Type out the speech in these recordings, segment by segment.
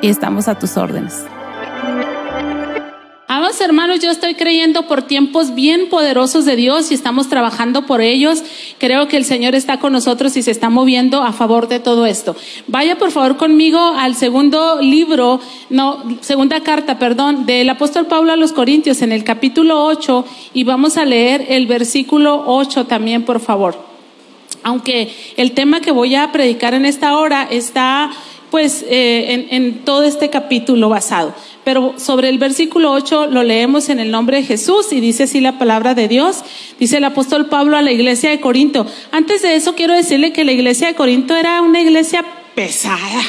y estamos a tus órdenes. Amados hermanos, yo estoy creyendo por tiempos bien poderosos de Dios y estamos trabajando por ellos. Creo que el Señor está con nosotros y se está moviendo a favor de todo esto. Vaya por favor conmigo al segundo libro, no, segunda carta, perdón, del apóstol Pablo a los Corintios en el capítulo 8 y vamos a leer el versículo 8 también, por favor. Aunque el tema que voy a predicar en esta hora está pues eh, en, en todo este capítulo basado. Pero sobre el versículo 8 lo leemos en el nombre de Jesús y dice así la palabra de Dios. Dice el apóstol Pablo a la iglesia de Corinto. Antes de eso quiero decirle que la iglesia de Corinto era una iglesia pesada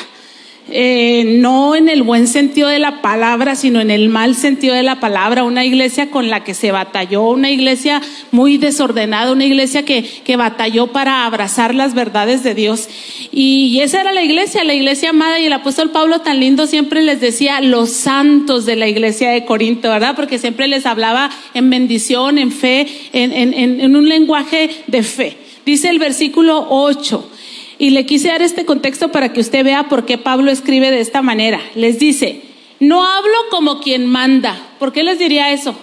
eh, no en el buen sentido de la palabra, sino en el mal sentido de la palabra, una iglesia con la que se batalló, una iglesia muy desordenada, una iglesia que, que batalló para abrazar las verdades de Dios. Y, esa era la iglesia, la iglesia amada, y el apóstol Pablo tan lindo siempre les decía los santos de la iglesia de Corinto, ¿verdad? Porque siempre les hablaba en bendición, en fe, en, en, en un lenguaje de fe. Dice el versículo 8. Y le quise dar este contexto para que usted vea por qué Pablo escribe de esta manera. Les dice, no hablo como quien manda. ¿Por qué les diría eso?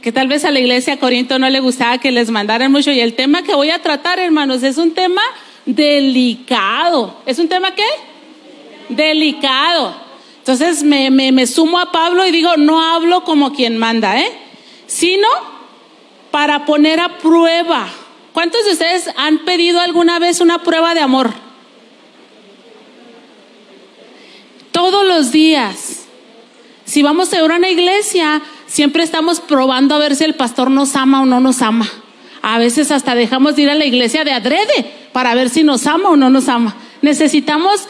Que tal vez a la iglesia Corinto no le gustaba que les mandaran mucho. Y el tema que voy a tratar, hermanos, es un tema delicado. ¿Es un tema qué? Delicado. Entonces me, me, me sumo a Pablo y digo, no hablo como quien manda, ¿eh? Sino para poner a prueba ¿Cuántos de ustedes han pedido alguna vez una prueba de amor? Todos los días. Si vamos a una iglesia, siempre estamos probando a ver si el pastor nos ama o no nos ama. A veces hasta dejamos de ir a la iglesia de adrede para ver si nos ama o no nos ama. Necesitamos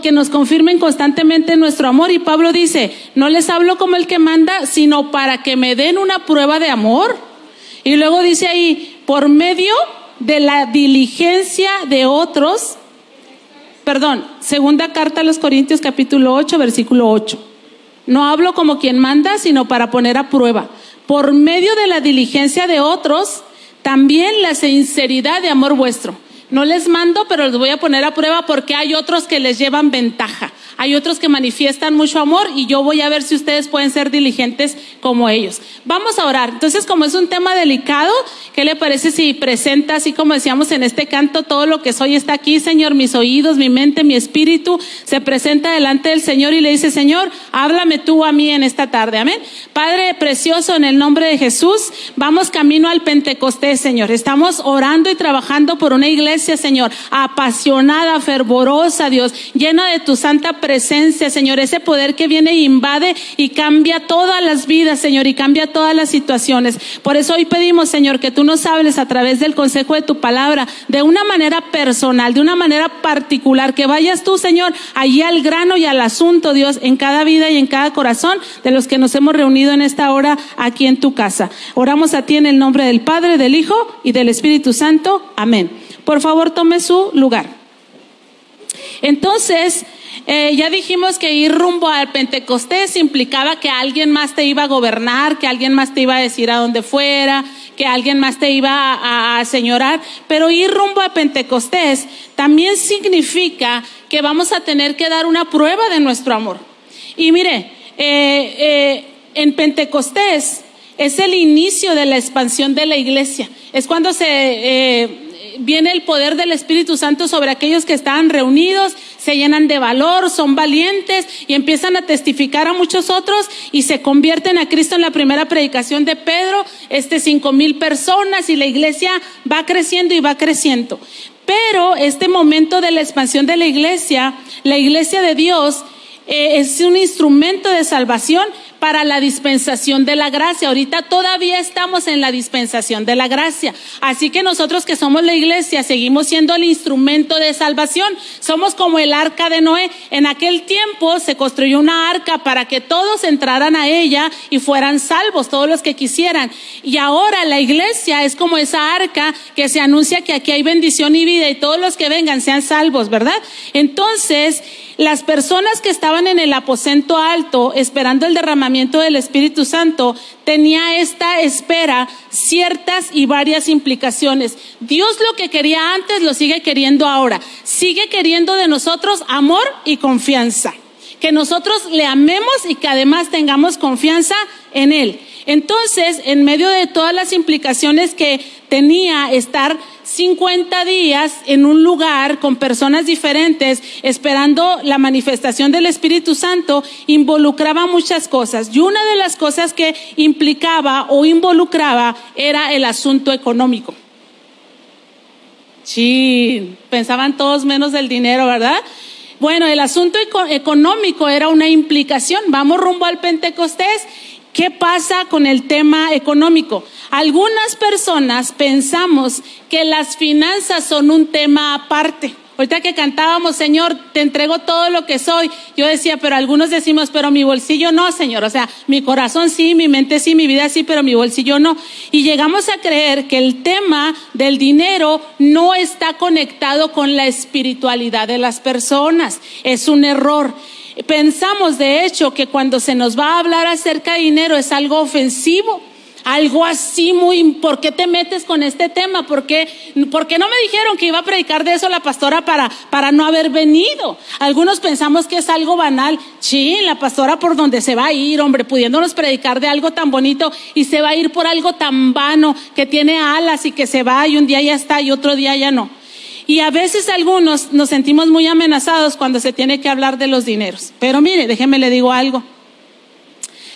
que nos confirmen constantemente nuestro amor. Y Pablo dice, no les hablo como el que manda, sino para que me den una prueba de amor. Y luego dice ahí, por medio de la diligencia de otros, perdón, segunda carta a los Corintios capítulo 8, versículo 8. No hablo como quien manda, sino para poner a prueba. Por medio de la diligencia de otros, también la sinceridad de amor vuestro. No les mando, pero les voy a poner a prueba porque hay otros que les llevan ventaja. Hay otros que manifiestan mucho amor y yo voy a ver si ustedes pueden ser diligentes como ellos. Vamos a orar. Entonces, como es un tema delicado, ¿qué le parece si presenta, así como decíamos en este canto, todo lo que soy está aquí, Señor, mis oídos, mi mente, mi espíritu, se presenta delante del Señor y le dice, Señor, háblame tú a mí en esta tarde. Amén. Padre precioso, en el nombre de Jesús, vamos camino al Pentecostés, Señor. Estamos orando y trabajando por una iglesia, Señor, apasionada, fervorosa, Dios, llena de tu santa presencia, Señor, ese poder que viene e invade y cambia todas las vidas, Señor, y cambia todas las situaciones. Por eso hoy pedimos, Señor, que tú nos hables a través del consejo de tu palabra, de una manera personal, de una manera particular, que vayas tú, Señor, allí al grano y al asunto, Dios, en cada vida y en cada corazón de los que nos hemos reunido en esta hora aquí en tu casa. Oramos a ti en el nombre del Padre, del Hijo y del Espíritu Santo. Amén. Por favor, tome su lugar. Entonces, Eh, ya dijimos que ir rumbo al Pentecostés implicaba que alguien más te iba a gobernar, que alguien más te iba a decir a dónde fuera, que alguien más te iba a, a señorar, pero ir rumbo a Pentecostés también significa que vamos a tener que dar una prueba de nuestro amor. Y mire, eh, eh, en Pentecostés es el inicio de la expansión de la iglesia, es cuando se viene el poder del Espíritu Santo sobre aquellos que estaban reunidos, se llenan de valor, son valientes y empiezan a testificar a muchos otros y se convierten a Cristo en la primera predicación de Pedro, este cinco mil personas y la iglesia va creciendo y va creciendo. Pero este momento de la expansión de la iglesia, la iglesia de Dios, eh, es un instrumento de salvación, para la dispensación de la gracia. Ahorita todavía estamos en la dispensación de la gracia. Así que nosotros que somos la iglesia seguimos siendo el instrumento de salvación. Somos como el arca de Noé. En aquel tiempo se construyó una arca para que todos entraran a ella y fueran salvos, todos los que quisieran. Y ahora la iglesia es como esa arca que se anuncia que aquí hay bendición y vida y todos los que vengan sean salvos, ¿verdad? Entonces, las personas que estaban en el aposento alto esperando el derramamiento del Espíritu Santo tenía esta espera ciertas y varias implicaciones. Dios lo que quería antes lo sigue queriendo ahora. Sigue queriendo de nosotros amor y confianza. Que nosotros le amemos y que además tengamos confianza en Él. Entonces, en medio de todas las implicaciones que tenía estar 50 días en un lugar con personas diferentes esperando la manifestación del Espíritu Santo involucraba muchas cosas. Y una de las cosas que implicaba o involucraba era el asunto económico. Sí, pensaban todos menos del dinero, ¿verdad? Bueno, el asunto económico era una implicación. Vamos rumbo al Pentecostés ¿Qué pasa con el tema económico? Algunas personas pensamos que las finanzas son un tema aparte. Ahorita que cantábamos, Señor, te entrego todo lo que soy. Yo decía, pero algunos decimos, pero mi bolsillo no, Señor. O sea, mi corazón sí, mi mente sí, mi vida sí, pero mi bolsillo no. Y llegamos a creer que el tema del dinero no está conectado con la espiritualidad de las personas. Es un error. Pensamos, de hecho, que cuando se nos va a hablar acerca de dinero es algo ofensivo, algo así muy, ¿por qué te metes con este tema? ¿Por qué, no me dijeron que iba a predicar de eso la pastora para, para no haber venido? Algunos pensamos que es algo banal. Sí, la pastora por donde se va a ir, hombre, pudiéndonos predicar de algo tan bonito y se va a ir por algo tan vano que tiene alas y que se va y un día ya está y otro día ya no. Y a veces algunos nos sentimos muy amenazados cuando se tiene que hablar de los dineros. Pero mire, déjeme le digo algo.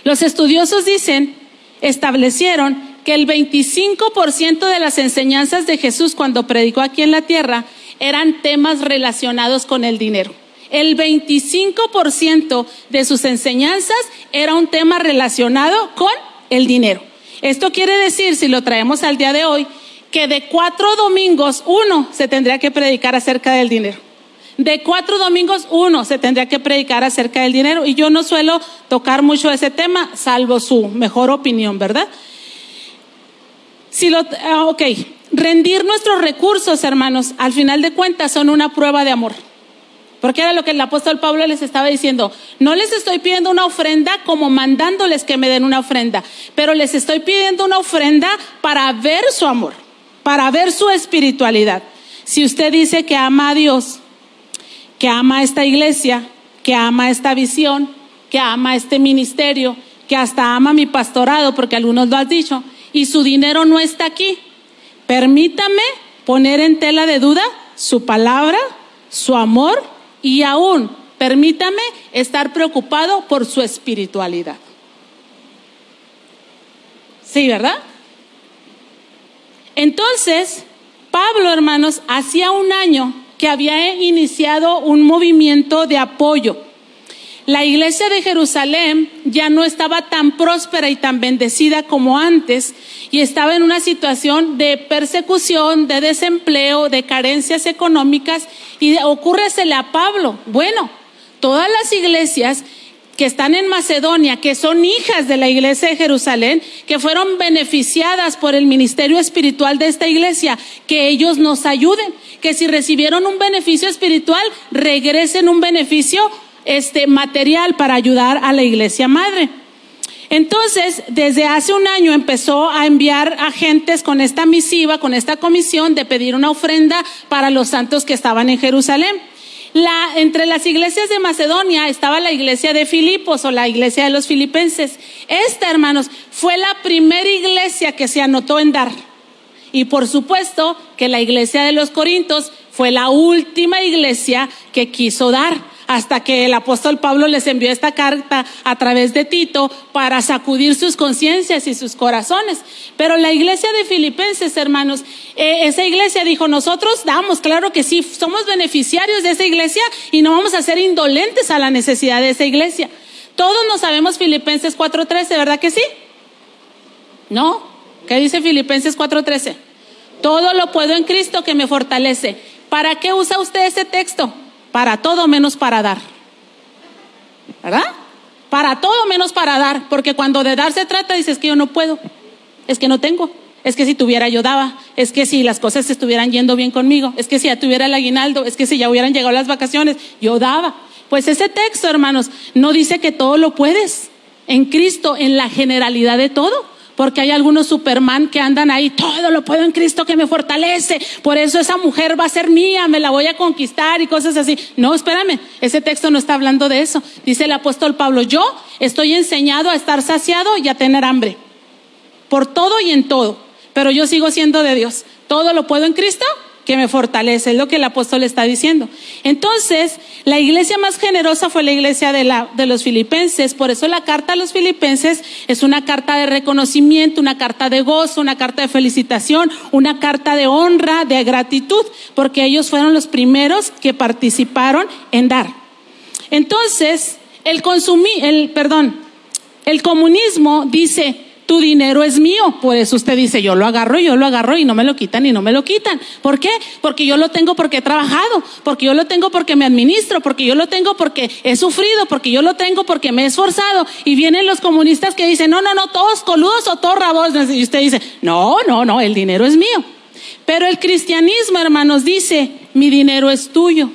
Los estudiosos dicen, establecieron que el 25% de las enseñanzas de Jesús cuando predicó aquí en la tierra eran temas relacionados con el dinero. El 25% de sus enseñanzas era un tema relacionado con el dinero. Esto quiere decir, si lo traemos al día de hoy, que de cuatro domingos uno se tendría que predicar acerca del dinero. De cuatro domingos uno se tendría que predicar acerca del dinero. Y yo no suelo tocar mucho ese tema, salvo su mejor opinión, ¿verdad? Si lo, ah, ok, rendir nuestros recursos, hermanos, al final de cuentas son una prueba de amor. Porque era lo que el apóstol Pablo les estaba diciendo. No les estoy pidiendo una ofrenda como mandándoles que me den una ofrenda, pero les estoy pidiendo una ofrenda para ver su amor para ver su espiritualidad. Si usted dice que ama a Dios, que ama a esta iglesia, que ama esta visión, que ama este ministerio, que hasta ama mi pastorado, porque algunos lo han dicho, y su dinero no está aquí, permítame poner en tela de duda su palabra, su amor y aún permítame estar preocupado por su espiritualidad. Sí, ¿verdad? Entonces, Pablo, hermanos, hacía un año que había iniciado un movimiento de apoyo. La iglesia de Jerusalén ya no estaba tan próspera y tan bendecida como antes y estaba en una situación de persecución, de desempleo, de carencias económicas y ocurresele a Pablo. Bueno, todas las iglesias que están en Macedonia, que son hijas de la iglesia de Jerusalén, que fueron beneficiadas por el ministerio espiritual de esta iglesia, que ellos nos ayuden, que si recibieron un beneficio espiritual, regresen un beneficio este material para ayudar a la iglesia madre. Entonces, desde hace un año empezó a enviar agentes con esta misiva, con esta comisión de pedir una ofrenda para los santos que estaban en Jerusalén. La, entre las iglesias de Macedonia estaba la iglesia de Filipos o la iglesia de los filipenses. Esta, hermanos, fue la primera iglesia que se anotó en dar. Y por supuesto que la iglesia de los Corintios fue la última iglesia que quiso dar hasta que el apóstol Pablo les envió esta carta a través de Tito para sacudir sus conciencias y sus corazones. Pero la iglesia de Filipenses, hermanos, eh, esa iglesia dijo, nosotros damos, claro que sí, somos beneficiarios de esa iglesia y no vamos a ser indolentes a la necesidad de esa iglesia. Todos nos sabemos Filipenses 4.13, ¿verdad que sí? ¿No? ¿Qué dice Filipenses 4.13? Todo lo puedo en Cristo que me fortalece. ¿Para qué usa usted ese texto? Para todo menos para dar. ¿Verdad? Para todo menos para dar, porque cuando de dar se trata dices que yo no puedo, es que no tengo, es que si tuviera yo daba, es que si las cosas estuvieran yendo bien conmigo, es que si ya tuviera el aguinaldo, es que si ya hubieran llegado las vacaciones, yo daba. Pues ese texto, hermanos, no dice que todo lo puedes en Cristo, en la generalidad de todo porque hay algunos Superman que andan ahí, todo lo puedo en Cristo que me fortalece, por eso esa mujer va a ser mía, me la voy a conquistar y cosas así. No, espérame, ese texto no está hablando de eso. Dice el apóstol Pablo, yo estoy enseñado a estar saciado y a tener hambre, por todo y en todo, pero yo sigo siendo de Dios. Todo lo puedo en Cristo que me fortalece, es lo que el apóstol está diciendo. Entonces, la iglesia más generosa fue la iglesia de, la, de los filipenses, por eso la carta a los filipenses es una carta de reconocimiento, una carta de gozo, una carta de felicitación, una carta de honra, de gratitud, porque ellos fueron los primeros que participaron en dar. Entonces, el consumir, el, perdón, el comunismo dice, tu dinero es mío. Por eso usted dice, yo lo agarro, yo lo agarro y no me lo quitan y no me lo quitan. ¿Por qué? Porque yo lo tengo porque he trabajado, porque yo lo tengo porque me administro, porque yo lo tengo porque he sufrido, porque yo lo tengo porque me he esforzado. Y vienen los comunistas que dicen, no, no, no, todos coludos o todos rabosos. Y usted dice, no, no, no, el dinero es mío. Pero el cristianismo, hermanos, dice, mi dinero es tuyo.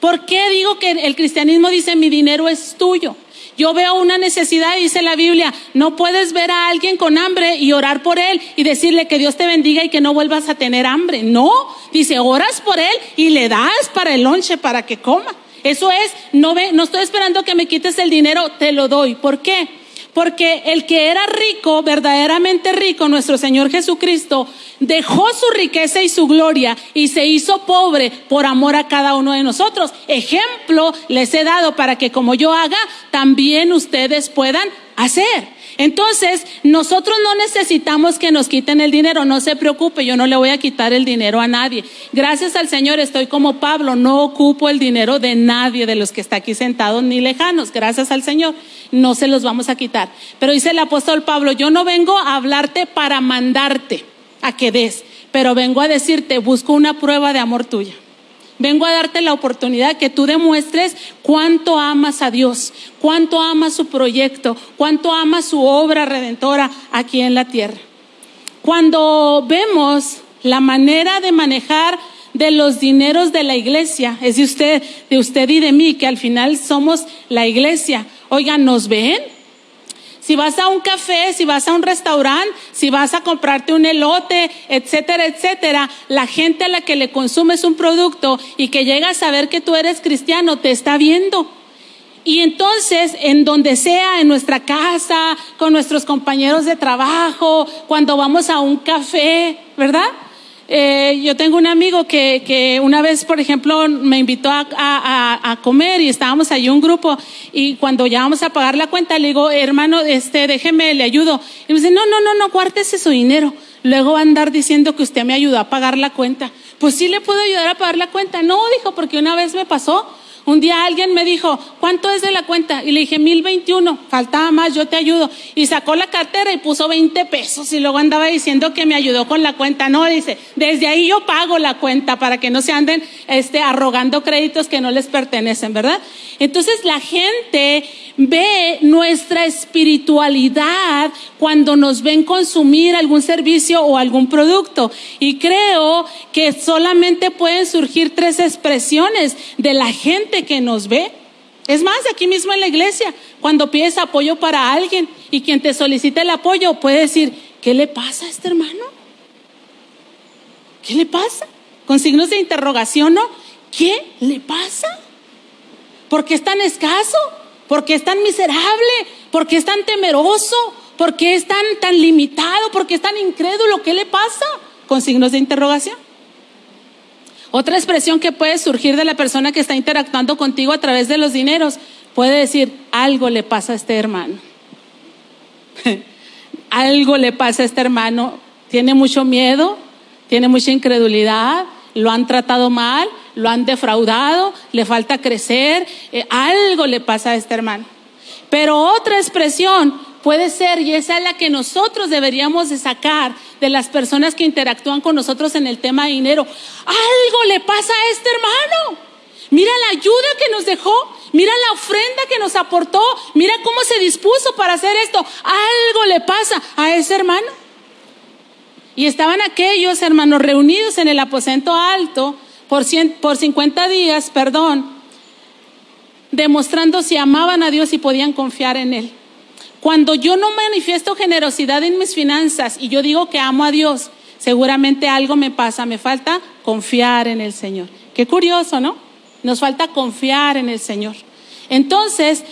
¿Por qué digo que el cristianismo dice, mi dinero es tuyo? Yo veo una necesidad, dice la Biblia, no puedes ver a alguien con hambre y orar por él y decirle que Dios te bendiga y que no vuelvas a tener hambre. No, dice, oras por él y le das para el lonche para que coma. Eso es, no, ve, no estoy esperando que me quites el dinero, te lo doy. ¿Por qué? Porque el que era rico, verdaderamente rico, nuestro Señor Jesucristo, dejó su riqueza y su gloria y se hizo pobre por amor a cada uno de nosotros. Ejemplo les he dado para que como yo haga, también ustedes puedan hacer. Entonces, nosotros no necesitamos que nos quiten el dinero, no se preocupe, yo no le voy a quitar el dinero a nadie. Gracias al Señor estoy como Pablo, no ocupo el dinero de nadie de los que está aquí sentados ni lejanos, gracias al Señor, no se los vamos a quitar. Pero dice el apóstol Pablo, yo no vengo a hablarte para mandarte a que des, pero vengo a decirte, busco una prueba de amor tuya. Vengo a darte la oportunidad que tú demuestres cuánto amas a Dios, cuánto amas su proyecto, cuánto amas su obra redentora aquí en la tierra. Cuando vemos la manera de manejar de los dineros de la iglesia, es de usted, de usted y de mí, que al final somos la iglesia. Oigan, ¿nos ven? Si vas a un café, si vas a un restaurante, si vas a comprarte un elote, etcétera, etcétera, la gente a la que le consumes un producto y que llega a saber que tú eres cristiano, te está viendo. Y entonces, en donde sea, en nuestra casa, con nuestros compañeros de trabajo, cuando vamos a un café, ¿verdad? Eh, yo tengo un amigo que, una vez, por ejemplo, me invitó a, comer y estábamos ahí un grupo y cuando ya vamos a pagar la cuenta le digo, hermano, este, déjeme, le ayudo. Y me dice, no, no, no, no, cuártese su dinero. Luego va a andar diciendo que usted me ayudó a pagar la cuenta. Pues sí le puedo ayudar a pagar la cuenta. No, dijo, porque una vez me pasó Un día alguien me dijo, ¿cuánto es de la cuenta? Y le dije, 1021, faltaba más, yo te ayudo. Y sacó la cartera y puso 20 pesos y luego andaba diciendo que me ayudó con la cuenta. No, dice, desde ahí yo pago la cuenta para que no se anden este, arrogando créditos que no les pertenecen, ¿verdad? Entonces la gente ve nuestra espiritualidad cuando nos ven consumir algún servicio o algún producto. Y creo que solamente pueden surgir tres expresiones de la gente que nos ve. Es más, aquí mismo en la iglesia, cuando pides apoyo para alguien y quien te solicita el apoyo puede decir, ¿qué le pasa a este hermano? ¿Qué le pasa? Con signos de interrogación, ¿no? ¿Qué le pasa? ¿Por qué es tan escaso? ¿Por qué es tan miserable? ¿Por qué es tan temeroso? ¿Por qué es tan, tan limitado? ¿Por qué es tan incrédulo? ¿Qué le pasa? Con signos de interrogación. Otra expresión que puede surgir de la persona que está interactuando contigo a través de los dineros puede decir, algo le pasa a este hermano. algo le pasa a este hermano. Tiene mucho miedo, tiene mucha incredulidad, lo han tratado mal, lo han defraudado, le falta crecer, eh, algo le pasa a este hermano. Pero otra expresión puede ser, y esa es la que nosotros deberíamos de sacar de las personas que interactúan con nosotros en el tema de dinero. Algo le pasa a este hermano. Mira la ayuda que nos dejó, mira la ofrenda que nos aportó, mira cómo se dispuso para hacer esto. Algo le pasa a ese hermano. Y estaban aquellos hermanos reunidos en el aposento alto por, por 50 días, perdón, demostrando si amaban a Dios y podían confiar en Él. Cuando yo no manifiesto generosidad en mis finanzas y yo digo que amo a Dios, seguramente algo me pasa, me falta confiar en el Señor. Qué curioso, ¿no? Nos falta confiar en el Señor. Entonces,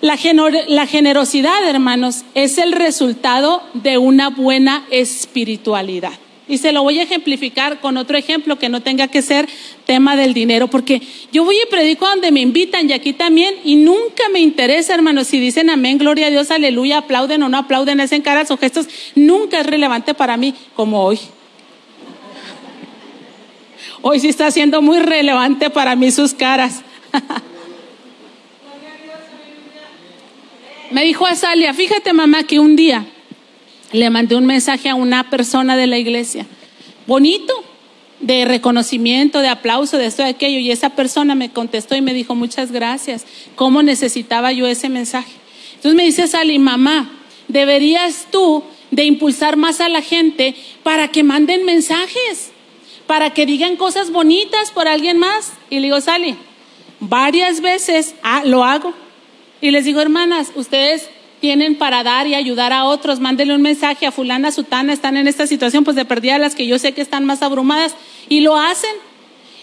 la, generosidad, hermanos, es el resultado de una buena espiritualidad. Y se lo voy a ejemplificar con otro ejemplo que no tenga que ser tema del dinero, porque yo voy y predico donde me invitan y aquí también, y nunca me interesa, hermanos, si dicen amén, gloria a Dios, aleluya, aplauden o no aplauden, hacen caras o gestos, nunca es relevante para mí como hoy. Hoy sí está siendo muy relevante para mí sus caras. me dijo Azalia, fíjate mamá que un día le mandé un mensaje a una persona de la iglesia, bonito, de reconocimiento, de aplauso, de esto, de aquello, y esa persona me contestó y me dijo, muchas gracias, ¿cómo necesitaba yo ese mensaje? Entonces me dice Sally, mamá, deberías tú de impulsar más a la gente para que manden mensajes, para que digan cosas bonitas por alguien más. Y le digo, Sally, varias veces ah, lo hago. Y les digo, hermanas, ustedes tienen para dar y ayudar a otros. Mándenle un mensaje a fulana, sutana, están en esta situación, pues de perdida las que yo sé que están más abrumadas y lo hacen.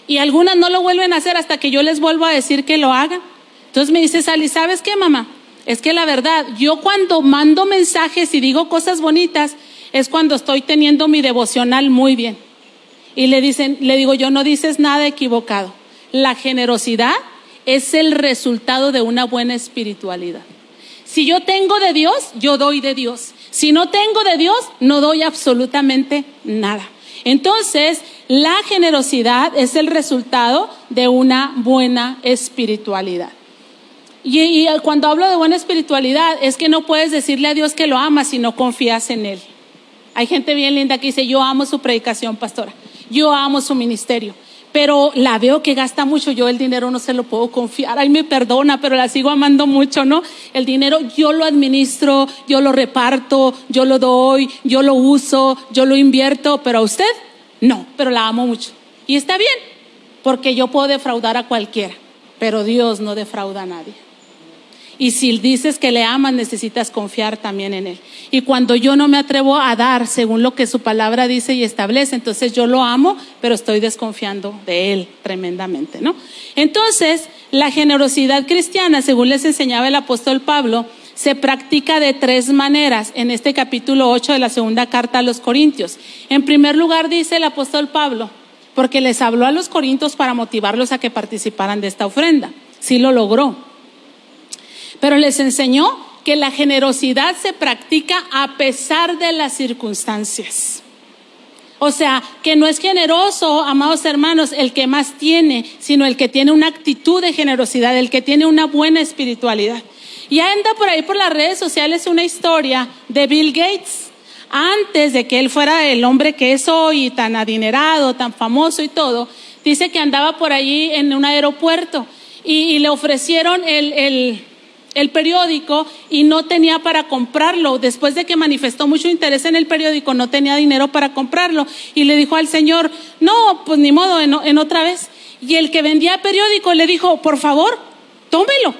Y algunas no lo vuelven a hacer hasta que yo les vuelvo a decir que lo hagan. Entonces me dice Sally, ¿sabes qué, mamá? Es que la verdad, yo cuando mando mensajes y digo cosas bonitas, es cuando estoy teniendo mi devocional muy bien. Y le dicen, le digo, yo no dices nada equivocado. La generosidad es el resultado de una buena espiritualidad. Si yo tengo de Dios, yo doy de Dios. Si no tengo de Dios, no doy absolutamente nada. Entonces, la generosidad es el resultado de una buena espiritualidad. Y, cuando hablo de buena espiritualidad, es que no puedes decirle a Dios que lo amas si no confías en Él. Hay gente bien linda que dice, yo amo su predicación, pastora. Yo amo su ministerio pero la veo que gasta mucho, yo el dinero no se lo puedo confiar, ay me perdona, pero la sigo amando mucho, ¿no? El dinero yo lo administro, yo lo reparto, yo lo doy, yo lo uso, yo lo invierto, pero a usted no, pero la amo mucho. Y está bien, porque yo puedo defraudar a cualquiera, pero Dios no defrauda a nadie. Y si dices que le amas, necesitas confiar también en Él. Y cuando yo no me atrevo a dar según lo que su palabra dice y establece, entonces yo lo amo, pero estoy desconfiando de Él tremendamente, ¿no? Entonces, la generosidad cristiana, según les enseñaba el apóstol Pablo, se practica de tres maneras en este capítulo 8 de la segunda carta a los Corintios. En primer lugar, dice el apóstol Pablo, porque les habló a los Corintios para motivarlos a que participaran de esta ofrenda. Sí lo logró pero les enseñó que la generosidad se practica a pesar de las circunstancias. O sea, que no es generoso, amados hermanos, el que más tiene, sino el que tiene una actitud de generosidad, el que tiene una buena espiritualidad. Y anda por ahí por las redes sociales una historia de Bill Gates. Antes de que él fuera el hombre que es hoy, tan adinerado, tan famoso y todo, dice que andaba por allí en un aeropuerto y, le ofrecieron el, el periódico y no tenía para comprarlo. Después de que manifestó mucho interés en el periódico, no tenía dinero para comprarlo. Y le dijo al Señor, no, pues ni modo, en, en otra vez. Y el que vendía periódico le dijo, por favor, tómelo.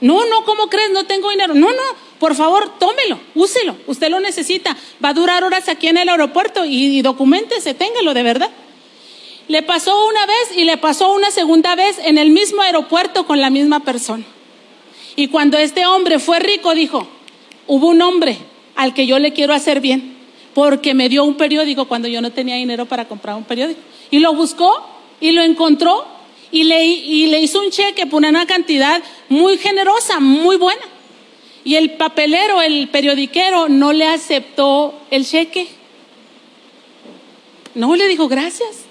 No, no, ¿cómo crees? No tengo dinero. No, no, por favor, tómelo, úselo. Usted lo necesita. Va a durar horas aquí en el aeropuerto y, y documentese, téngalo de verdad. Le pasó una vez y le pasó una segunda vez en el mismo aeropuerto con la misma persona. Y cuando este hombre fue rico, dijo, hubo un hombre al que yo le quiero hacer bien, porque me dio un periódico cuando yo no tenía dinero para comprar un periódico. Y lo buscó y lo encontró y le, y le hizo un cheque por una cantidad muy generosa, muy buena. Y el papelero, el periodiquero, no le aceptó el cheque. No le dijo gracias.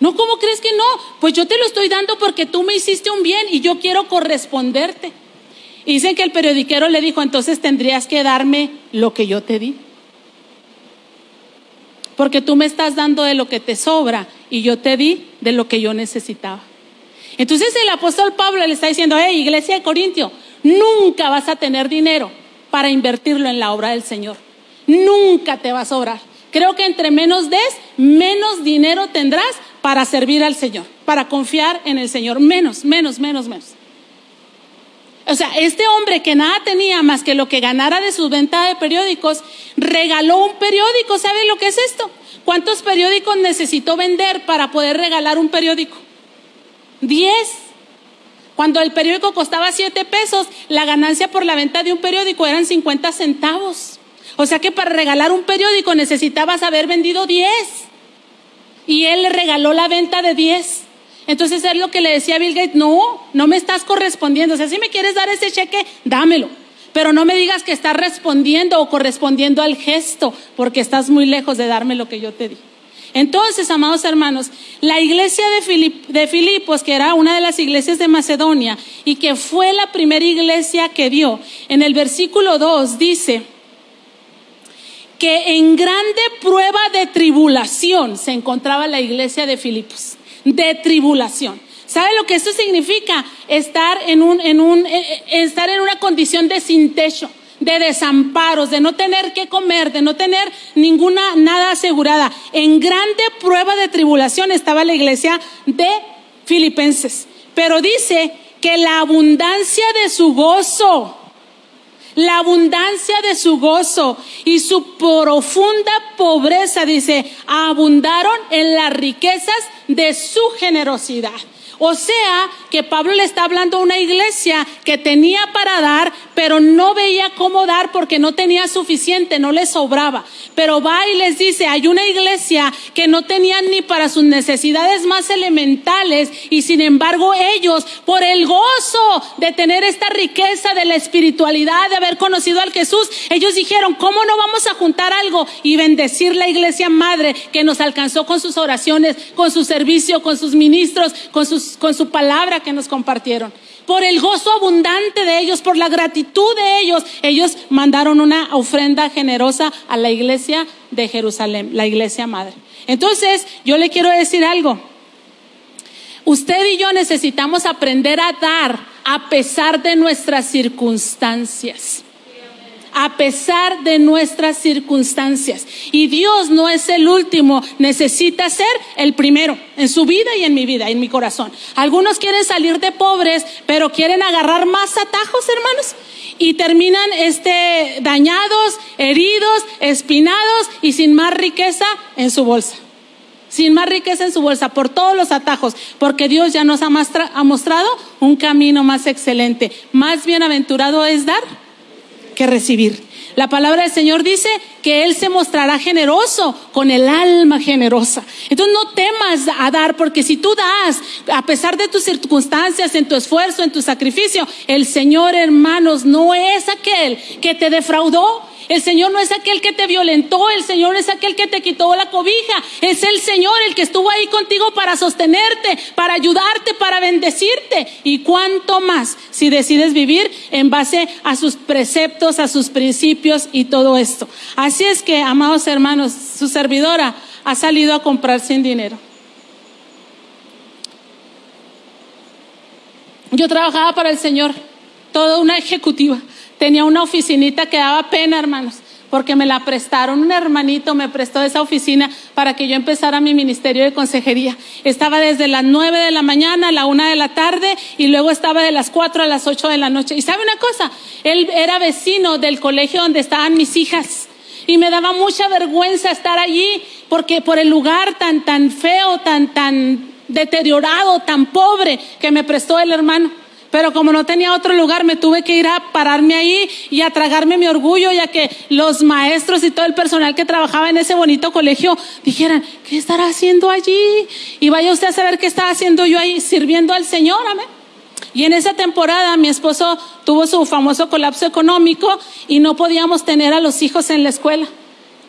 No, ¿cómo crees que no? Pues yo te lo estoy dando porque tú me hiciste un bien y yo quiero corresponderte. Y dicen que el periodiquero le dijo, entonces tendrías que darme lo que yo te di. Porque tú me estás dando de lo que te sobra y yo te di de lo que yo necesitaba. Entonces el apóstol Pablo le está diciendo, hey, iglesia de Corintio, nunca vas a tener dinero para invertirlo en la obra del Señor. Nunca te va a sobrar. Creo que entre menos des, menos dinero tendrás para servir al Señor, para confiar en el Señor. Menos, menos, menos, menos. O sea, este hombre que nada tenía más que lo que ganara de su venta de periódicos, regaló un periódico. ¿Sabe lo que es esto? ¿Cuántos periódicos necesitó vender para poder regalar un periódico? Diez. Cuando el periódico costaba siete pesos, la ganancia por la venta de un periódico eran cincuenta centavos. O sea que para regalar un periódico necesitabas haber vendido diez. Y él le regaló la venta de diez. Entonces es lo que le decía Bill Gates, no, no me estás correspondiendo. O sea, si me quieres dar ese cheque, dámelo. Pero no me digas que estás respondiendo o correspondiendo al gesto, porque estás muy lejos de darme lo que yo te di. Entonces, amados hermanos, la iglesia de, de Filipos, que era una de las iglesias de Macedonia y que fue la primera iglesia que dio, en el versículo 2 dice que en grande prueba de tribulación se encontraba la iglesia de Filipos de tribulación. ¿Sabe lo que esto significa? Estar en, un, en, un, eh, eh, estar en una condición de sin techo, de desamparos, de no tener que comer, de no tener ninguna, nada asegurada. En grande prueba de tribulación estaba la iglesia de Filipenses. Pero dice que la abundancia de su gozo, la abundancia de su gozo y su profunda pobreza, dice, abundaron en las riquezas de su generosidad. O sea, que Pablo le está hablando a una iglesia que tenía para dar, pero no veía cómo dar porque no tenía suficiente, no le sobraba. Pero va y les dice, hay una iglesia que no tenían ni para sus necesidades más elementales y sin embargo ellos, por el gozo de tener esta riqueza de la espiritualidad, de haber conocido al Jesús, ellos dijeron, ¿cómo no vamos a juntar algo y bendecir la iglesia madre que nos alcanzó con sus oraciones, con su servicio, con sus ministros, con con su palabra que nos compartieron. Por el gozo abundante de ellos, por la gratitud de ellos, ellos mandaron una ofrenda generosa a la iglesia de Jerusalén, la iglesia madre. Entonces, yo le quiero decir algo. Usted y yo necesitamos aprender a dar a pesar de nuestras circunstancias a pesar de nuestras circunstancias. Y Dios no es el último, necesita ser el primero en su vida y en mi vida, en mi corazón. Algunos quieren salir de pobres, pero quieren agarrar más atajos, hermanos, y terminan este dañados, heridos, espinados y sin más riqueza en su bolsa. Sin más riqueza en su bolsa, por todos los atajos, porque Dios ya nos ha, ha mostrado un camino más excelente. Más bienaventurado es dar que recibir. La palabra del Señor dice que Él se mostrará generoso con el alma generosa. Entonces no temas a dar, porque si tú das, a pesar de tus circunstancias, en tu esfuerzo, en tu sacrificio, el Señor, hermanos, no es aquel que te defraudó. El Señor no es aquel que te violentó, el Señor es aquel que te quitó la cobija. Es el Señor el que estuvo ahí contigo para sostenerte, para ayudarte, para bendecirte. Y cuánto más si decides vivir en base a sus preceptos, a sus principios y todo esto. Así es que, amados hermanos, su servidora ha salido a comprar sin dinero. Yo trabajaba para el Señor, toda una ejecutiva. Tenía una oficinita que daba pena, hermanos, porque me la prestaron. Un hermanito me prestó esa oficina para que yo empezara mi ministerio de consejería. Estaba desde las nueve de la mañana a la una de la tarde y luego estaba de las cuatro a las ocho de la noche. Y sabe una cosa, él era vecino del colegio donde estaban mis hijas. Y me daba mucha vergüenza estar allí porque por el lugar tan, tan feo, tan, tan deteriorado, tan pobre que me prestó el hermano. Pero como no tenía otro lugar, me tuve que ir a pararme ahí y a tragarme mi orgullo, ya que los maestros y todo el personal que trabajaba en ese bonito colegio dijeran, ¿qué estará haciendo allí? Y vaya usted a saber qué estaba haciendo yo ahí, sirviendo al Señor, amén. Y en esa temporada mi esposo tuvo su famoso colapso económico y no podíamos tener a los hijos en la escuela.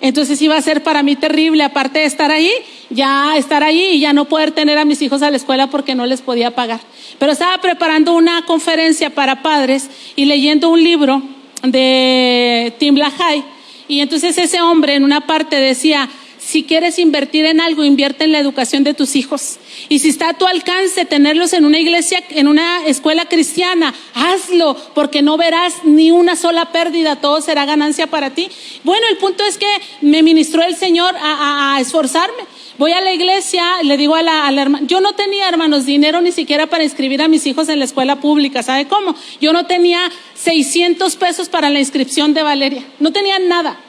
Entonces iba a ser para mí terrible, aparte de estar ahí, ya estar ahí y ya no poder tener a mis hijos a la escuela porque no les podía pagar. Pero estaba preparando una conferencia para padres y leyendo un libro de Tim LaHaye. Y entonces ese hombre en una parte decía, si quieres invertir en algo, invierte en la educación de tus hijos. Y si está a tu alcance tenerlos en una iglesia, en una escuela cristiana, hazlo, porque no verás ni una sola pérdida, todo será ganancia para ti. Bueno, el punto es que me ministró el Señor a, esforzarme. Voy a la iglesia, le digo a la, a la hermana, yo no tenía, hermanos, dinero ni siquiera para inscribir a mis hijos en la escuela pública, ¿sabe cómo? Yo no tenía 600 pesos para la inscripción de Valeria, no tenía nada.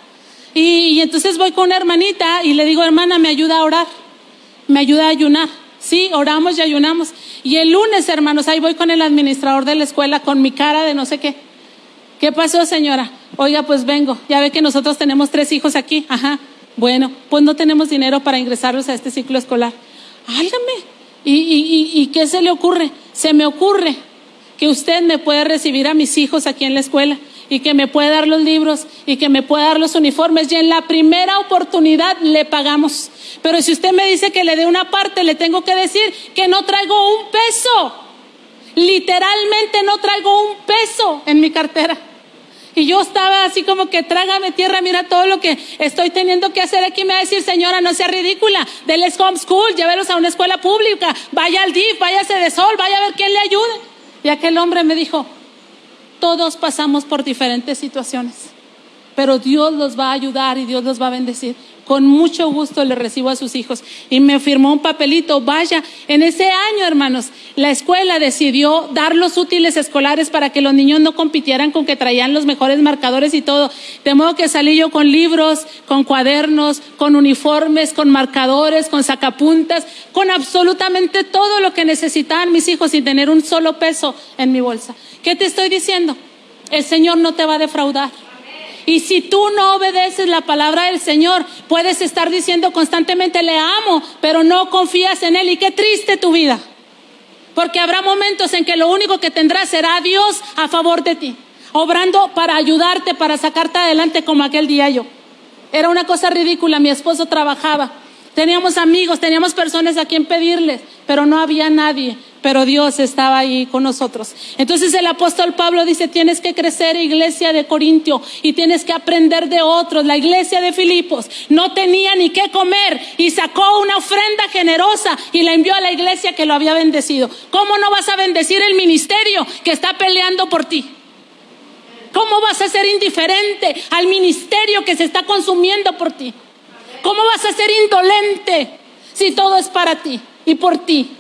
Y, entonces voy con una hermanita y le digo, hermana, me ayuda a orar, me ayuda a ayunar. Sí, oramos y ayunamos. Y el lunes, hermanos, ahí voy con el administrador de la escuela con mi cara de no sé qué. ¿Qué pasó, señora? Oiga, pues vengo. Ya ve que nosotros tenemos tres hijos aquí. Ajá. Bueno, pues no tenemos dinero para ingresarlos a este ciclo escolar. Álgame. ¿Y, y, y qué se le ocurre? Se me ocurre que usted me puede recibir a mis hijos aquí en la escuela y que me puede dar los libros y que me puede dar los uniformes y en la primera oportunidad le pagamos. Pero si usted me dice que le dé una parte, le tengo que decir que no traigo un peso. Literalmente no traigo un peso en mi cartera. Y yo estaba así como que trágame tierra, mira todo lo que estoy teniendo que hacer aquí. Me va a decir, señora, no sea ridícula, denles homeschool, llévelos a una escuela pública, vaya al DIF, váyase de sol, vaya a ver quién le ayude. Y aquel hombre me dijo, todos pasamos por diferentes situaciones, pero Dios los va a ayudar y Dios los va a bendecir. Con mucho gusto le recibo a sus hijos. Y me firmó un papelito, vaya, en ese año, hermanos, la escuela decidió dar los útiles escolares para que los niños no compitieran con que traían los mejores marcadores y todo. De modo que salí yo con libros, con cuadernos, con uniformes, con marcadores, con sacapuntas, con absolutamente todo lo que necesitaban mis hijos sin tener un solo peso en mi bolsa. ¿Qué te estoy diciendo? El Señor no te va a defraudar. Y si tú no obedeces la palabra del Señor, puedes estar diciendo constantemente, le amo, pero no confías en Él. Y qué triste tu vida. Porque habrá momentos en que lo único que tendrás será Dios a favor de ti, obrando para ayudarte, para sacarte adelante como aquel día yo. Era una cosa ridícula, mi esposo trabajaba, teníamos amigos, teníamos personas a quien pedirles, pero no había nadie pero Dios estaba ahí con nosotros. Entonces el apóstol Pablo dice, tienes que crecer iglesia de Corintio y tienes que aprender de otros. La iglesia de Filipos no tenía ni qué comer y sacó una ofrenda generosa y la envió a la iglesia que lo había bendecido. ¿Cómo no vas a bendecir el ministerio que está peleando por ti? ¿Cómo vas a ser indiferente al ministerio que se está consumiendo por ti? ¿Cómo vas a ser indolente si todo es para ti y por ti?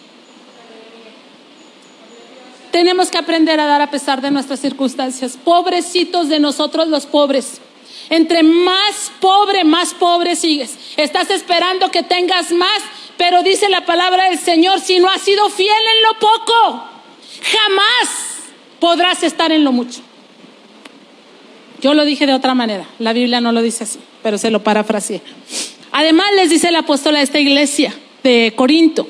Tenemos que aprender a dar a pesar de nuestras circunstancias. Pobrecitos de nosotros los pobres. Entre más pobre, más pobre sigues. Estás esperando que tengas más, pero dice la palabra del Señor, si no has sido fiel en lo poco, jamás podrás estar en lo mucho. Yo lo dije de otra manera, la Biblia no lo dice así, pero se lo parafraseé. Además les dice el apóstol a esta iglesia de Corinto,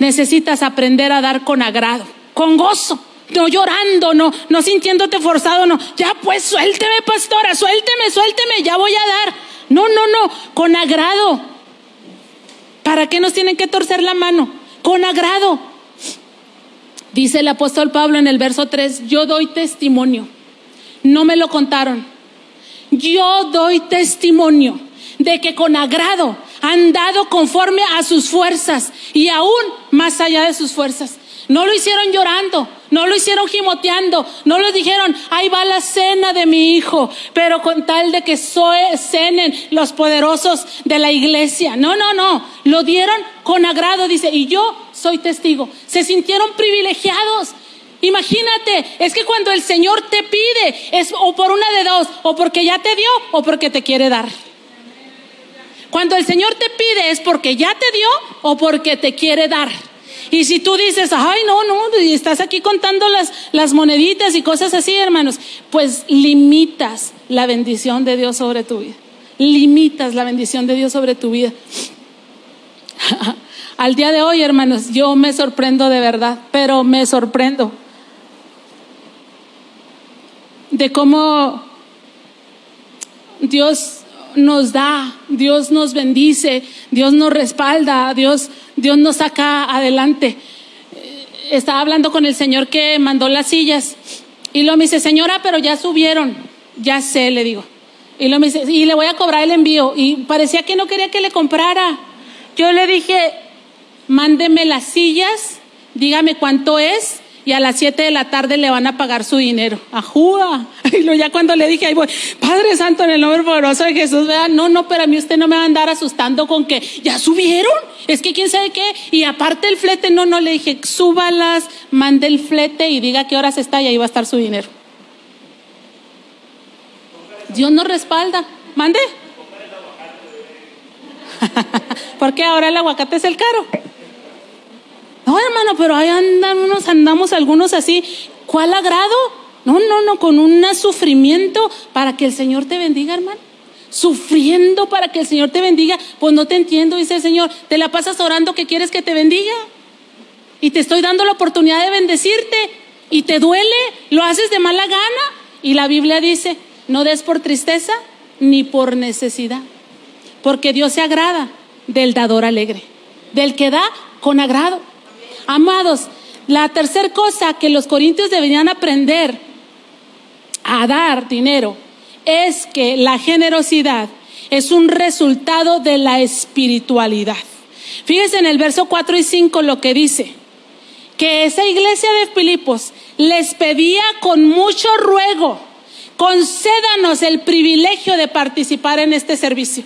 necesitas aprender a dar con agrado con gozo, no llorando, no, no sintiéndote forzado, no. Ya pues suélteme, pastora, suélteme, suélteme, ya voy a dar. No, no, no, con agrado. ¿Para qué nos tienen que torcer la mano? Con agrado. Dice el apóstol Pablo en el verso 3, yo doy testimonio. No me lo contaron. Yo doy testimonio de que con agrado han dado conforme a sus fuerzas y aún más allá de sus fuerzas. No lo hicieron llorando, no lo hicieron gimoteando, no lo dijeron, ahí va la cena de mi hijo, pero con tal de que cenen los poderosos de la iglesia. No, no, no, lo dieron con agrado, dice, y yo soy testigo. Se sintieron privilegiados. Imagínate, es que cuando el Señor te pide, es o por una de dos, o porque ya te dio, o porque te quiere dar. Cuando el Señor te pide es porque ya te dio o porque te quiere dar. Y si tú dices, ay, no, no, y estás aquí contando las, moneditas y cosas así, hermanos, pues limitas la bendición de Dios sobre tu vida. Limitas la bendición de Dios sobre tu vida. Al día de hoy, hermanos, yo me sorprendo de verdad, pero me sorprendo de cómo Dios nos da, Dios nos bendice, Dios nos respalda, Dios, Dios nos saca adelante. Eh, estaba hablando con el Señor que mandó las sillas y lo me dice, señora, pero ya subieron. Ya sé, le digo. Y lo me dice, y le voy a cobrar el envío. Y parecía que no quería que le comprara. Yo le dije, mándeme las sillas, dígame cuánto es y a las 7 de la tarde le van a pagar su dinero. Ajúa. Y ya cuando le dije, ahí voy, Padre Santo, en el nombre poderoso de Jesús, vea, no, no, pero a mí usted no me va a andar asustando con que ya subieron. Es que quién sabe qué. Y aparte el flete, no, no, le dije, súbalas, mande el flete y diga qué horas está y ahí va a estar su dinero. Dios nos respalda. Mande. Porque ahora el aguacate es el caro. No, hermano, pero ahí andamos, andamos algunos así. ¿Cuál agrado? No, no, no, con un sufrimiento para que el Señor te bendiga, hermano. Sufriendo para que el Señor te bendiga. Pues no te entiendo, dice el Señor. Te la pasas orando que quieres que te bendiga. Y te estoy dando la oportunidad de bendecirte. Y te duele, lo haces de mala gana. Y la Biblia dice, no des por tristeza ni por necesidad. Porque Dios se agrada del dador alegre, del que da con agrado. Amados, la tercera cosa que los corintios deberían aprender a dar dinero es que la generosidad es un resultado de la espiritualidad. Fíjense en el verso 4 y 5 lo que dice, que esa iglesia de Filipos les pedía con mucho ruego, concédanos el privilegio de participar en este servicio.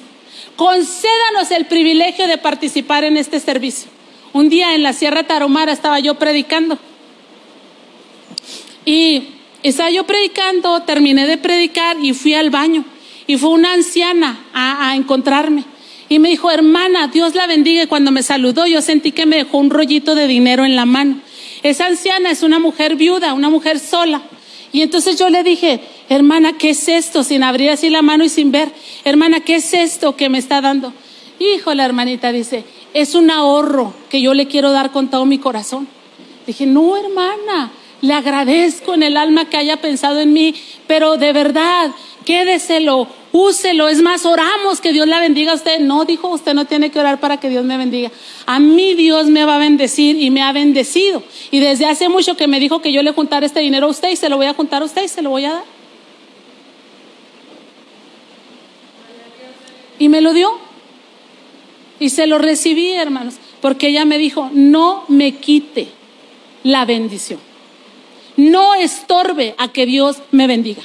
Concédanos el privilegio de participar en este servicio. Un día en la Sierra Taromara estaba yo predicando. Y estaba yo predicando, terminé de predicar y fui al baño. Y fue una anciana a, encontrarme. Y me dijo, hermana, Dios la bendiga. Y cuando me saludó, yo sentí que me dejó un rollito de dinero en la mano. Esa anciana es una mujer viuda, una mujer sola. Y entonces yo le dije, hermana, ¿qué es esto? Sin abrir así la mano y sin ver. Hermana, ¿qué es esto que me está dando? Hijo, la hermanita dice, es un ahorro que yo le quiero dar con todo mi corazón. Dije, no, hermana, le agradezco en el alma que haya pensado en mí, pero de verdad, quédeselo, úselo. Es más, oramos que Dios la bendiga a usted. No, dijo, usted no tiene que orar para que Dios me bendiga. A mí Dios me va a bendecir y me ha bendecido. Y desde hace mucho que me dijo que yo le juntara este dinero a usted y se lo voy a juntar a usted y se lo voy a dar. Y me lo dio. Y se lo recibí, hermanos, porque ella me dijo, no me quite la bendición. No estorbe a que Dios me bendiga.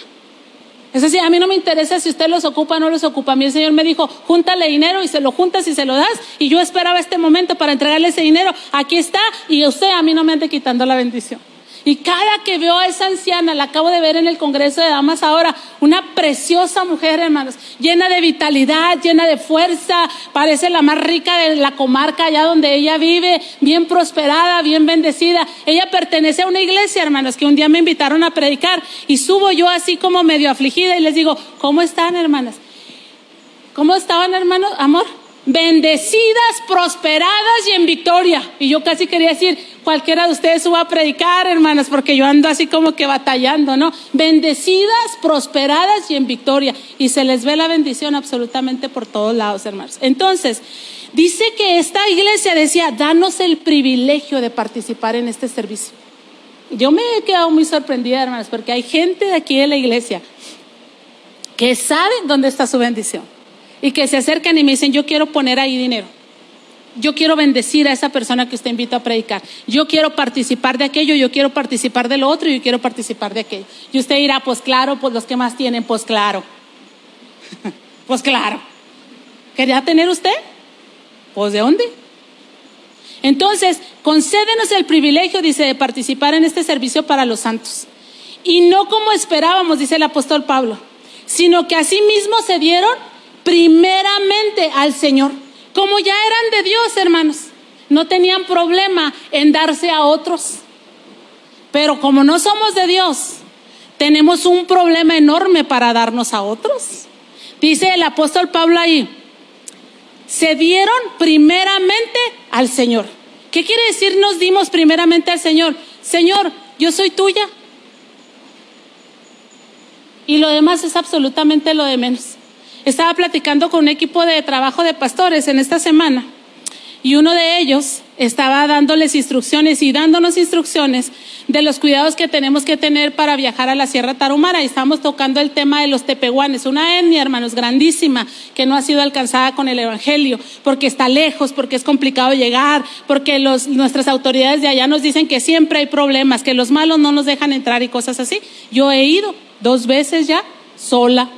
Es decir, a mí no me interesa si usted los ocupa o no los ocupa. A mí el Señor me dijo, júntale dinero y se lo juntas y se lo das. Y yo esperaba este momento para entregarle ese dinero. Aquí está y usted a mí no me ande quitando la bendición. Y cada que veo a esa anciana, la acabo de ver en el Congreso de Damas ahora, una preciosa mujer, hermanos, llena de vitalidad, llena de fuerza, parece la más rica de la comarca allá donde ella vive, bien prosperada, bien bendecida. Ella pertenece a una iglesia, hermanos, que un día me invitaron a predicar y subo yo así como medio afligida y les digo, ¿cómo están, hermanas? ¿Cómo estaban, hermanos? Amor, bendecidas, prosperadas y en victoria. Y yo casi quería decir, cualquiera de ustedes suba a predicar, hermanas, porque yo ando así como que batallando, ¿no? Bendecidas, prosperadas y en victoria. Y se les ve la bendición absolutamente por todos lados, hermanos. Entonces, dice que esta iglesia decía, danos el privilegio de participar en este servicio. Yo me he quedado muy sorprendida, hermanas, porque hay gente de aquí de la iglesia que sabe dónde está su bendición y que se acercan y me dicen, yo quiero poner ahí dinero. Yo quiero bendecir a esa persona que usted invita a predicar. Yo quiero participar de aquello, yo quiero participar de lo otro yo quiero participar de aquello. Y usted dirá, pues claro, pues los que más tienen, pues claro. pues claro. ¿Quería tener usted? Pues de dónde? Entonces, concédenos el privilegio, dice, de participar en este servicio para los santos. Y no como esperábamos, dice el apóstol Pablo, sino que así mismo se dieron primeramente al Señor. Como ya eran de Dios, hermanos, no tenían problema en darse a otros. Pero como no somos de Dios, tenemos un problema enorme para darnos a otros. Dice el apóstol Pablo ahí, se dieron primeramente al Señor. ¿Qué quiere decir nos dimos primeramente al Señor? Señor, yo soy tuya. Y lo demás es absolutamente lo de menos. Estaba platicando con un equipo de trabajo de pastores en esta semana y uno de ellos estaba dándoles instrucciones y dándonos instrucciones de los cuidados que tenemos que tener para viajar a la Sierra Tarumara. Y estamos tocando el tema de los tepehuanes, una etnia, hermanos, grandísima, que no ha sido alcanzada con el Evangelio, porque está lejos, porque es complicado llegar, porque nuestras autoridades de allá nos dicen que siempre hay problemas, que los malos no nos dejan entrar y cosas así. Yo he ido dos veces ya sola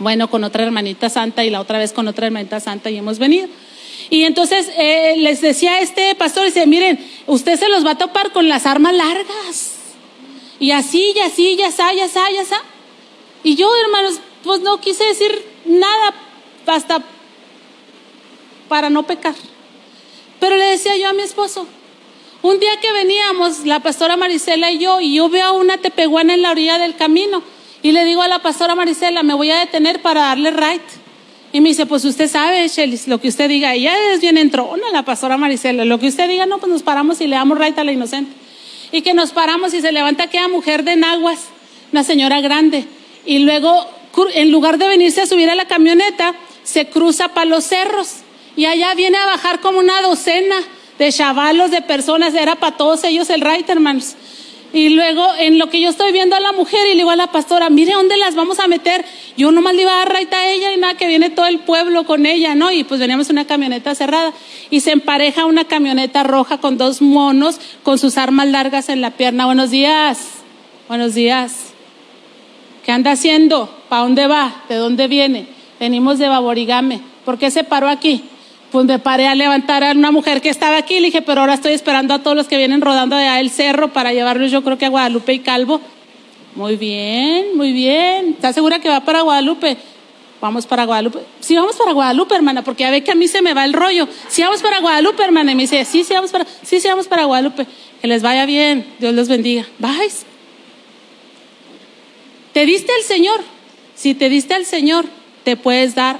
bueno, con otra hermanita santa y la otra vez con otra hermanita santa y hemos venido. Y entonces eh, les decía este pastor, dice, miren, usted se los va a topar con las armas largas. Y así, y así, ya está, ya está, ya está. Y yo, hermanos, pues no quise decir nada hasta para no pecar. Pero le decía yo a mi esposo, un día que veníamos, la pastora Marisela y yo, y yo veo a una tepehuana en la orilla del camino. Y le digo a la pastora Marisela, me voy a detener para darle right. Y me dice, pues usted sabe, Shelly, lo que usted diga. Ella es bien entrona, la pastora Marisela. Lo que usted diga, no, pues nos paramos y le damos right a la inocente. Y que nos paramos y se levanta aquella mujer de Naguas, una señora grande. Y luego, en lugar de venirse a subir a la camioneta, se cruza para los cerros. Y allá viene a bajar como una docena de chavalos, de personas. Era para todos ellos el right, hermanos. Y luego, en lo que yo estoy viendo a la mujer y le digo a la pastora, mire dónde las vamos a meter. Yo nomás le iba a dar raita a ella y nada, que viene todo el pueblo con ella, ¿no? Y pues veníamos una camioneta cerrada. Y se empareja una camioneta roja con dos monos con sus armas largas en la pierna. Buenos días. Buenos días. ¿Qué anda haciendo? ¿Para dónde va? ¿De dónde viene? Venimos de Baborigame. ¿Por qué se paró aquí? Pues me paré a levantar a una mujer que estaba aquí. Le dije, pero ahora estoy esperando a todos los que vienen rodando de el cerro para llevarlos, yo creo que a Guadalupe y Calvo. Muy bien, muy bien. ¿Estás segura que va para Guadalupe? Vamos para Guadalupe. Sí, vamos para Guadalupe, hermana, porque ya ve que a mí se me va el rollo. Sí, vamos para Guadalupe, hermana. Y me dice, sí, sí, vamos para, sí, sí, vamos para Guadalupe. Que les vaya bien. Dios los bendiga. Vais. ¿Te diste al Señor? Si te diste al Señor, te puedes dar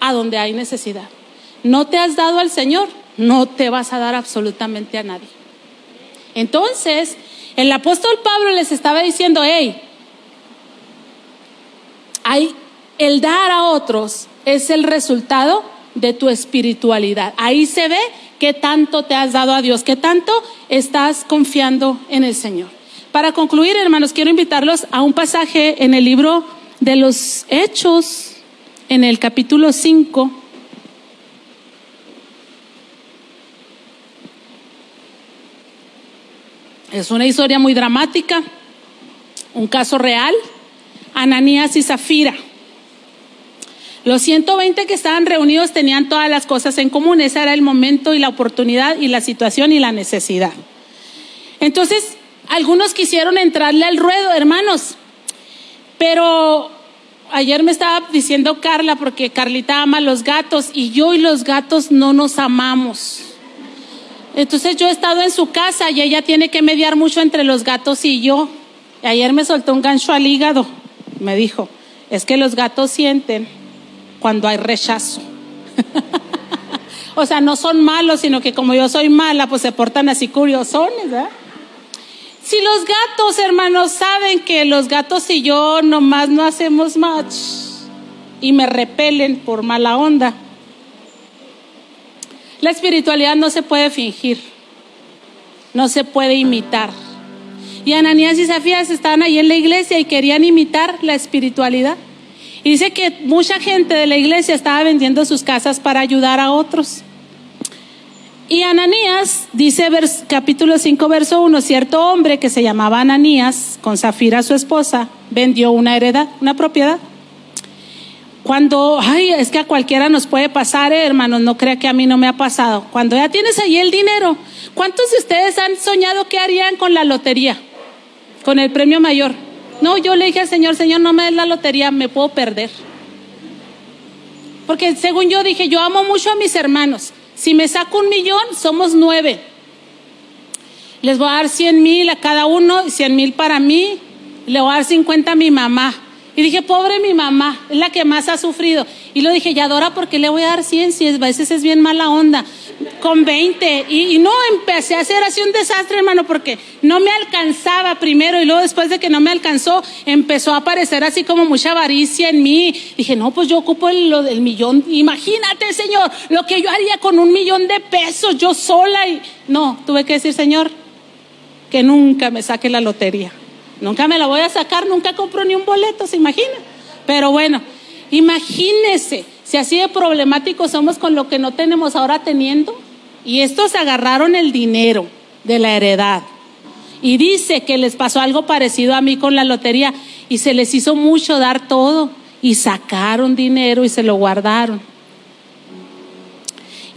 a donde hay necesidad no te has dado al Señor, no te vas a dar absolutamente a nadie. Entonces, el apóstol Pablo les estaba diciendo, hey, hay, el dar a otros es el resultado de tu espiritualidad. Ahí se ve qué tanto te has dado a Dios, qué tanto estás confiando en el Señor. Para concluir, hermanos, quiero invitarlos a un pasaje en el libro de los Hechos, en el capítulo 5. Es una historia muy dramática, un caso real, Ananías y Zafira. Los 120 que estaban reunidos tenían todas las cosas en común, ese era el momento y la oportunidad y la situación y la necesidad. Entonces, algunos quisieron entrarle al ruedo, hermanos, pero ayer me estaba diciendo Carla, porque Carlita ama los gatos y yo y los gatos no nos amamos. Entonces yo he estado en su casa y ella tiene que mediar mucho entre los gatos y yo. Y ayer me soltó un gancho al hígado. Me dijo, es que los gatos sienten cuando hay rechazo. O sea, no son malos, sino que como yo soy mala, pues se portan así curiosones, ¿verdad? Si los gatos, hermanos, saben que los gatos y yo nomás no hacemos match y me repelen por mala onda. La espiritualidad no se puede fingir, no se puede imitar. Y Ananías y Zafías estaban ahí en la iglesia y querían imitar la espiritualidad. Y dice que mucha gente de la iglesia estaba vendiendo sus casas para ayudar a otros. Y Ananías, dice capítulo 5, verso 1, cierto hombre que se llamaba Ananías, con Zafira su esposa, vendió una heredad, una propiedad. Cuando, ay, es que a cualquiera nos puede pasar, eh, hermanos, no crea que a mí no me ha pasado. Cuando ya tienes ahí el dinero, ¿cuántos de ustedes han soñado qué harían con la lotería? Con el premio mayor. No, yo le dije al Señor, Señor, no me des la lotería, me puedo perder. Porque según yo dije, yo amo mucho a mis hermanos. Si me saco un millón, somos nueve. Les voy a dar cien mil a cada uno, cien mil para mí, le voy a dar cincuenta a mi mamá. Y dije, pobre mi mamá, es la que más ha sufrido. Y lo dije, Yadora, ¿por qué le voy a dar 100 si a veces es bien mala onda? Con 20. Y, no, empecé a hacer así un desastre, hermano, porque no me alcanzaba primero y luego después de que no me alcanzó, empezó a aparecer así como mucha avaricia en mí. Dije, no, pues yo ocupo el, el millón. Imagínate, Señor, lo que yo haría con un millón de pesos yo sola. Y no, tuve que decir, Señor, que nunca me saque la lotería. Nunca me la voy a sacar, nunca compro ni un boleto, ¿se imagina? Pero bueno, imagínese si así de problemáticos somos con lo que no tenemos ahora teniendo. Y estos agarraron el dinero de la heredad. Y dice que les pasó algo parecido a mí con la lotería y se les hizo mucho dar todo y sacaron dinero y se lo guardaron.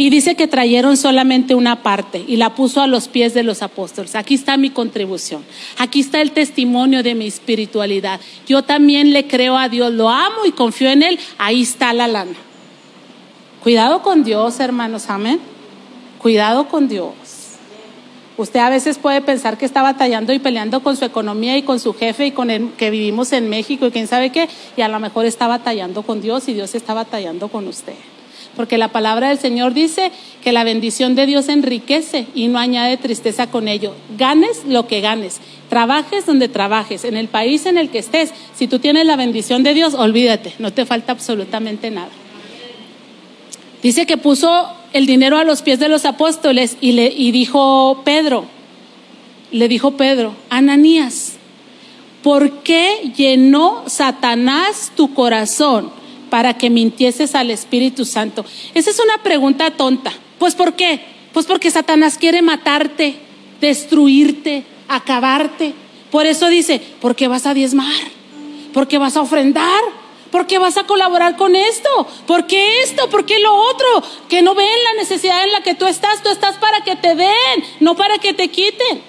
Y dice que trajeron solamente una parte y la puso a los pies de los apóstoles. Aquí está mi contribución. Aquí está el testimonio de mi espiritualidad. Yo también le creo a Dios, lo amo y confío en Él. Ahí está la lana. Cuidado con Dios, hermanos, amén. Cuidado con Dios. Usted a veces puede pensar que está batallando y peleando con su economía y con su jefe y con el que vivimos en México y quién sabe qué, y a lo mejor está batallando con Dios y Dios está batallando con usted porque la palabra del Señor dice que la bendición de Dios enriquece y no añade tristeza con ello. Ganes lo que ganes, trabajes donde trabajes, en el país en el que estés, si tú tienes la bendición de Dios, olvídate, no te falta absolutamente nada. Dice que puso el dinero a los pies de los apóstoles y, le, y dijo Pedro, le dijo Pedro, Ananías, ¿por qué llenó Satanás tu corazón? Para que mintieses al Espíritu Santo? Esa es una pregunta tonta. Pues ¿por qué? Pues porque Satanás quiere matarte, destruirte, acabarte. Por eso dice, ¿por qué vas a diezmar? ¿Por qué vas a ofrendar? ¿Por qué vas a colaborar con esto? ¿Por qué esto? ¿Por qué lo otro? Que no ven la necesidad en la que tú estás. Tú estás para que te den, no para que te quiten.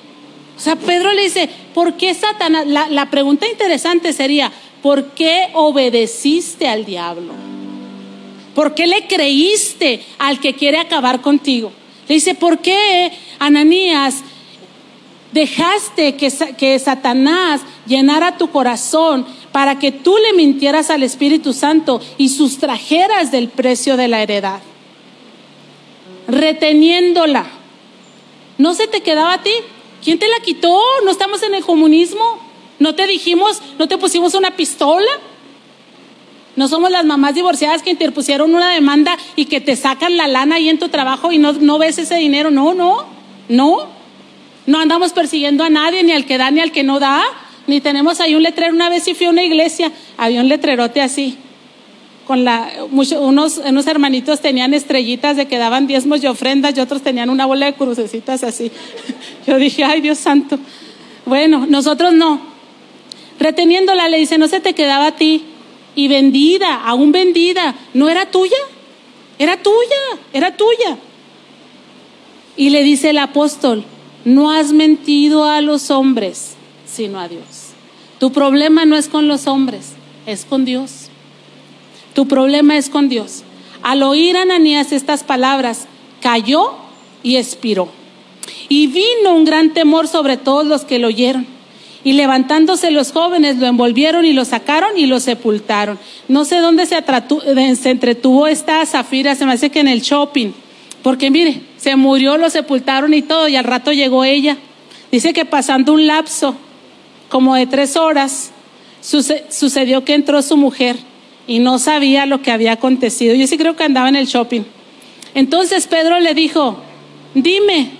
O sea, Pedro le dice, ¿por qué Satanás? La, la pregunta interesante sería, ¿por qué obedeciste al diablo? ¿Por qué le creíste al que quiere acabar contigo? Le dice, ¿por qué, Ananías, dejaste que, que, Satanás llenara tu corazón para que tú le mintieras al Espíritu Santo y sustrajeras del precio de la heredad? Reteniéndola. ¿No se te quedaba a ti? ¿Quién te la quitó? ¿No estamos en el comunismo? ¿No te dijimos, no te pusimos una pistola? No somos las mamás divorciadas que interpusieron una demanda y que te sacan la lana ahí en tu trabajo y no, no ves ese dinero. No, no, no. No andamos persiguiendo a nadie, ni al que da ni al que no da. Ni tenemos ahí un letrero. Una vez sí fui a una iglesia, había un letrerote así. Con la, unos, unos hermanitos tenían estrellitas de que daban diezmos y ofrendas y otros tenían una bola de crucecitas así. Yo dije, ay Dios santo. Bueno, nosotros no. Reteniéndola le dice, no se te quedaba a ti. Y vendida, aún vendida, ¿no era tuya? Era tuya, era tuya. Y le dice el apóstol, no has mentido a los hombres, sino a Dios. Tu problema no es con los hombres, es con Dios. Tu problema es con Dios. Al oír Ananías estas palabras, cayó y expiró. Y vino un gran temor sobre todos los que lo oyeron. Y levantándose los jóvenes lo envolvieron y lo sacaron y lo sepultaron. No sé dónde se, se entretuvo esta Zafira, se me hace que en el shopping. Porque mire, se murió, lo sepultaron y todo, y al rato llegó ella. Dice que pasando un lapso como de tres horas, sucedió que entró su mujer y no sabía lo que había acontecido. Yo sí creo que andaba en el shopping. Entonces Pedro le dijo, dime,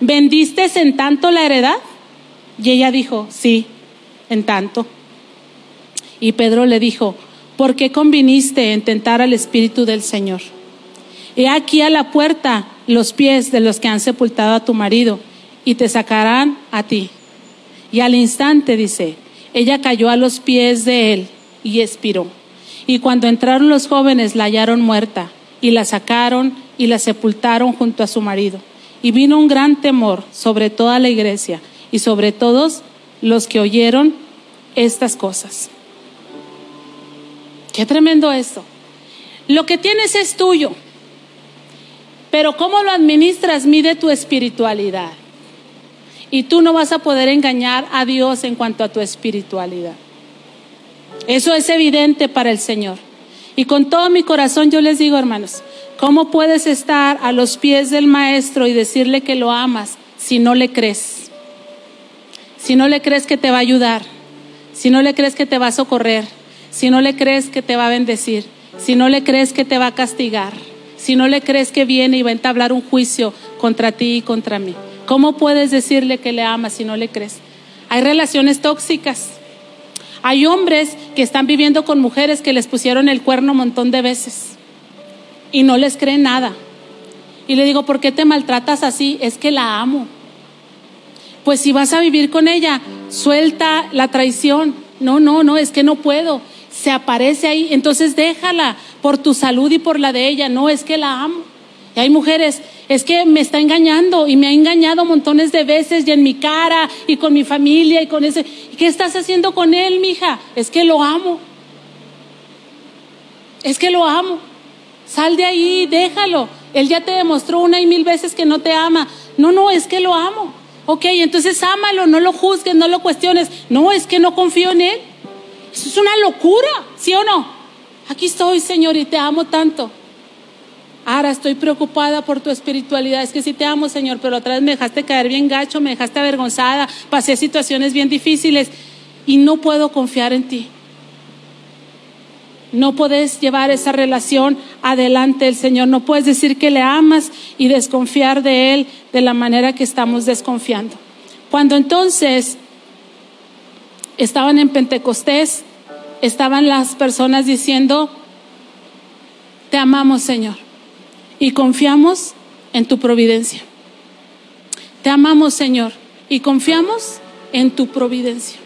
¿vendiste en tanto la heredad? Y ella dijo, sí, en tanto. Y Pedro le dijo, ¿por qué conviniste en tentar al Espíritu del Señor? He aquí a la puerta los pies de los que han sepultado a tu marido y te sacarán a ti. Y al instante, dice, ella cayó a los pies de él y expiró. Y cuando entraron los jóvenes la hallaron muerta y la sacaron y la sepultaron junto a su marido. Y vino un gran temor sobre toda la iglesia y sobre todos los que oyeron estas cosas. Qué tremendo esto. Lo que tienes es tuyo, pero cómo lo administras mide tu espiritualidad. Y tú no vas a poder engañar a Dios en cuanto a tu espiritualidad. Eso es evidente para el Señor. Y con todo mi corazón yo les digo, hermanos, ¿cómo puedes estar a los pies del Maestro y decirle que lo amas si no le crees? Si no le crees que te va a ayudar, si no le crees que te va a socorrer, si no le crees que te va a bendecir, si no le crees que te va a castigar, si no le crees que viene y va a entablar un juicio contra ti y contra mí. ¿Cómo puedes decirle que le amas si no le crees? Hay relaciones tóxicas. Hay hombres que están viviendo con mujeres que les pusieron el cuerno un montón de veces y no les creen nada. Y le digo, ¿por qué te maltratas así? Es que la amo. Pues si vas a vivir con ella, suelta la traición. No, no, no, es que no puedo. Se aparece ahí, entonces déjala por tu salud y por la de ella. No, es que la amo. Y hay mujeres, es que me está engañando y me ha engañado montones de veces y en mi cara y con mi familia y con ese. ¿Qué estás haciendo con él, mija? Es que lo amo. Es que lo amo. Sal de ahí, déjalo. Él ya te demostró una y mil veces que no te ama. No, no, es que lo amo. Ok, entonces ámalo, no lo juzgues, no lo cuestiones. No, es que no confío en él. Eso es una locura, ¿sí o no? Aquí estoy, Señor, y te amo tanto. Ahora estoy preocupada por tu espiritualidad. Es que sí te amo, Señor, pero otra vez me dejaste caer bien gacho, me dejaste avergonzada, pasé situaciones bien difíciles y no puedo confiar en ti. No puedes llevar esa relación adelante el Señor. No puedes decir que le amas y desconfiar de Él de la manera que estamos desconfiando. Cuando entonces estaban en Pentecostés, estaban las personas diciendo, te amamos Señor y confiamos en tu providencia. Te amamos, Señor, y confiamos en tu providencia.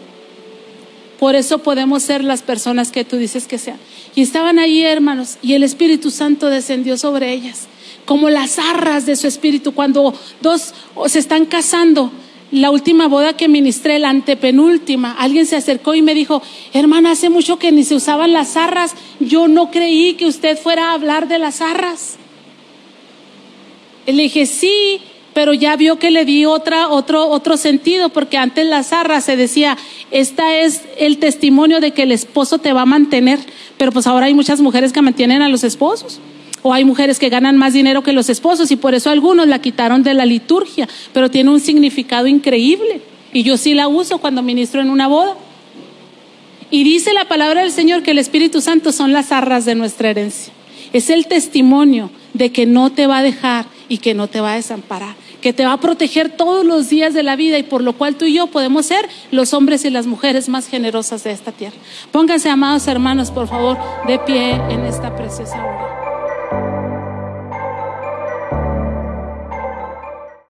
Por eso podemos ser las personas que tú dices que sean. Y estaban ahí, hermanos, y el Espíritu Santo descendió sobre ellas, como las arras de su espíritu. Cuando dos se están casando, la última boda que ministré, la antepenúltima, alguien se acercó y me dijo, hermana, hace mucho que ni se usaban las arras, yo no creí que usted fuera a hablar de las arras. Le dije, sí, pero ya vio que le di otra, otro, otro sentido, porque antes la zarra se decía, esta es el testimonio de que el esposo te va a mantener, pero pues ahora hay muchas mujeres que mantienen a los esposos. O hay mujeres que ganan más dinero que los esposos y por eso algunos la quitaron de la liturgia, pero tiene un significado increíble. Y yo sí la uso cuando ministro en una boda. Y dice la palabra del Señor que el Espíritu Santo son las arras de nuestra herencia. Es el testimonio de que no te va a dejar y que no te va a desamparar, que te va a proteger todos los días de la vida y por lo cual tú y yo podemos ser los hombres y las mujeres más generosas de esta tierra. Pónganse, amados hermanos, por favor, de pie en esta preciosa hora.